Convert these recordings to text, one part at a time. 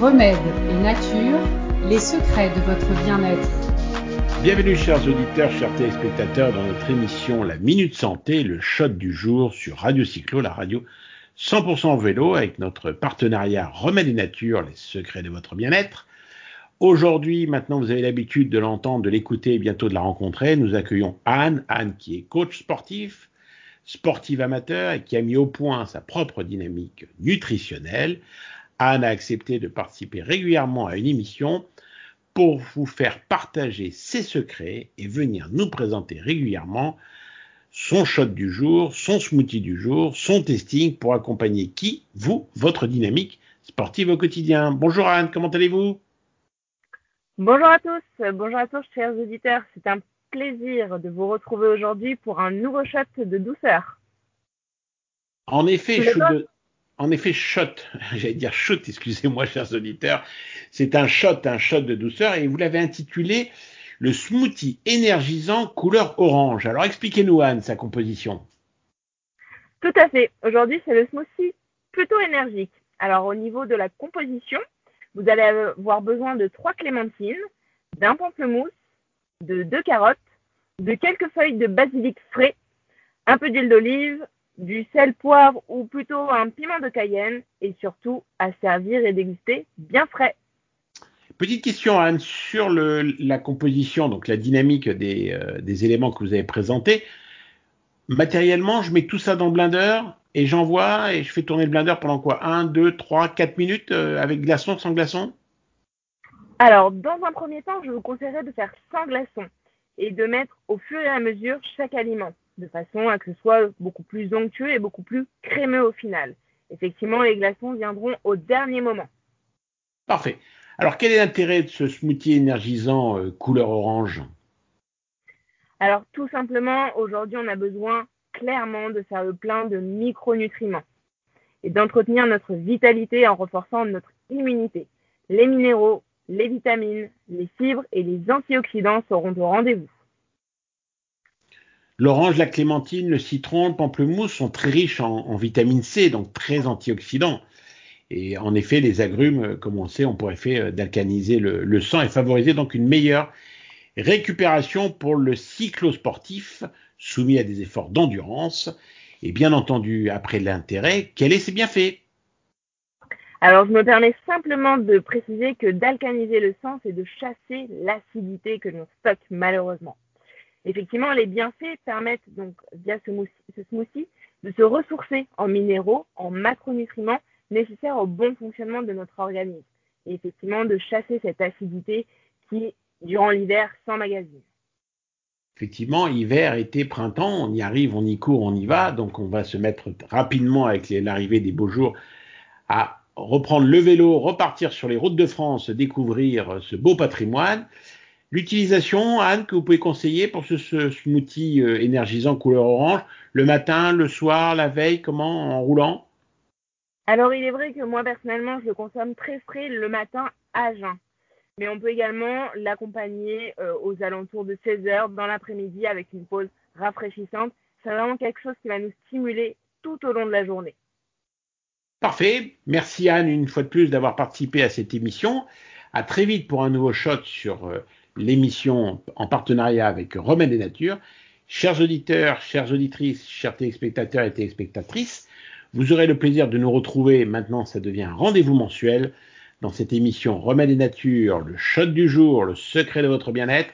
Remède et nature, les secrets de votre bien-être. Bienvenue chers auditeurs, chers téléspectateurs dans notre émission La Minute Santé, le shot du jour sur Radio Cyclo, la radio 100% vélo avec notre partenariat Remède et Nature, les secrets de votre bien-être. Aujourd'hui, maintenant vous avez l'habitude de l'entendre, de l'écouter et bientôt de la rencontrer, nous accueillons Anne, Anne qui est coach sportif, sportive amateur et qui a mis au point sa propre dynamique nutritionnelle. Anne a accepté de participer régulièrement à une émission pour vous faire partager ses secrets et venir nous présenter régulièrement son shot du jour, son smoothie du jour, son testing pour accompagner qui Vous, votre dynamique sportive au quotidien. Bonjour Anne, comment allez-vous? Bonjour à tous, bonjour à tous chers auditeurs. C'est un plaisir de vous retrouver aujourd'hui pour un nouveau shot de douceur. En effet, je de, en effet, shot, j'allais dire shot, excusez-moi, chers auditeurs, c'est un shot, un shot de douceur, et vous l'avez intitulé le smoothie énergisant couleur orange. Alors expliquez-nous, Anne, sa composition. Tout à fait. Aujourd'hui, c'est le smoothie plutôt énergique. Alors, au niveau de la composition, vous allez avoir besoin de trois clémentines, d'un pamplemousse, de deux carottes, de quelques feuilles de basilic frais, un peu d'huile d'olive, du sel, poivre ou plutôt un piment de Cayenne et surtout à servir et déguster bien frais. Petite question Anne sur le, la composition, donc la dynamique des, euh, des, éléments que vous avez présentés. Matériellement, je mets tout ça dans le blender et j'envoie et je fais tourner le blender pendant quoi? 1, 2, 3, 4 minutes euh, avec glaçon, sans glaçon? Alors, dans un premier temps, je vous conseillerais de faire sans glaçon et de mettre au fur et à mesure chaque aliment de façon à que ce soit beaucoup plus onctueux et beaucoup plus crémeux au final. Effectivement, les glaçons viendront au dernier moment. Parfait. Alors, quel est l'intérêt de ce smoothie énergisant euh, couleur orange? Alors, tout simplement, aujourd'hui, on a besoin clairement de faire le plein de micronutriments et d'entretenir notre vitalité en renforçant notre immunité. Les minéraux, les vitamines, les fibres et les antioxydants seront au rendez-vous. L'orange, la clémentine, le citron, le pamplemousse sont très riches en, vitamine C, donc très antioxydants. Et en effet, les agrumes, comme on sait, ont pour effet euh, d'alcaniser le, sang et favoriser donc une meilleure récupération pour le cyclosportif soumis à des efforts d'endurance. Et bien entendu, après l'intérêt, quel est ses bienfaits? Alors, je me permets simplement de préciser que d'alcaniser le sang, c'est de chasser l'acidité que l'on stocke malheureusement. Effectivement, les bienfaits permettent donc via ce, smoothie de se ressourcer en minéraux, en macronutriments nécessaires au bon fonctionnement de notre organisme et effectivement de chasser cette acidité qui, durant l'hiver, s'emmagasine. Effectivement, hiver, été, printemps, on y arrive, on y court, on y va, donc on va se mettre rapidement avec l'arrivée des beaux jours à reprendre le vélo, repartir sur les routes de France, découvrir ce beau patrimoine. L'utilisation, Anne, que vous pouvez conseiller pour ce, smoothie euh, énergisant couleur orange, le matin, le soir, la veille, comment, en roulant? Alors, il est vrai que moi, personnellement, je le consomme très frais le matin à jeun. Mais on peut également l'accompagner euh, aux alentours de 16 heures dans l'après-midi avec une pause rafraîchissante. C'est vraiment quelque chose qui va nous stimuler tout au long de la journée. Parfait. Merci Anne une fois de plus d'avoir participé à cette émission. À très vite pour un nouveau shot sur euh, l'émission en partenariat avec Remède et Nature. Chers auditeurs, chères auditrices, chers téléspectateurs et téléspectatrices, vous aurez le plaisir de nous retrouver, maintenant ça devient un rendez-vous mensuel, dans cette émission Remède et Nature, le shot du jour, le secret de votre bien-être,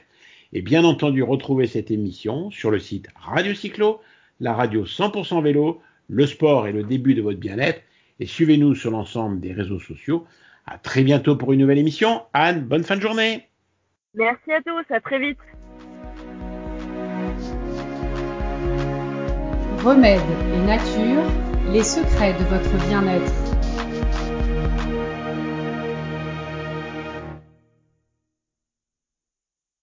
et bien entendu retrouver cette émission sur le site Radio Cyclo, la radio 100% vélo, le sport et le début de votre bien-être, et suivez-nous sur l'ensemble des réseaux sociaux. À très bientôt pour une nouvelle émission. Anne, bonne fin de journée. Merci à tous, à très vite. Remède et nature, les secrets de votre bien-être.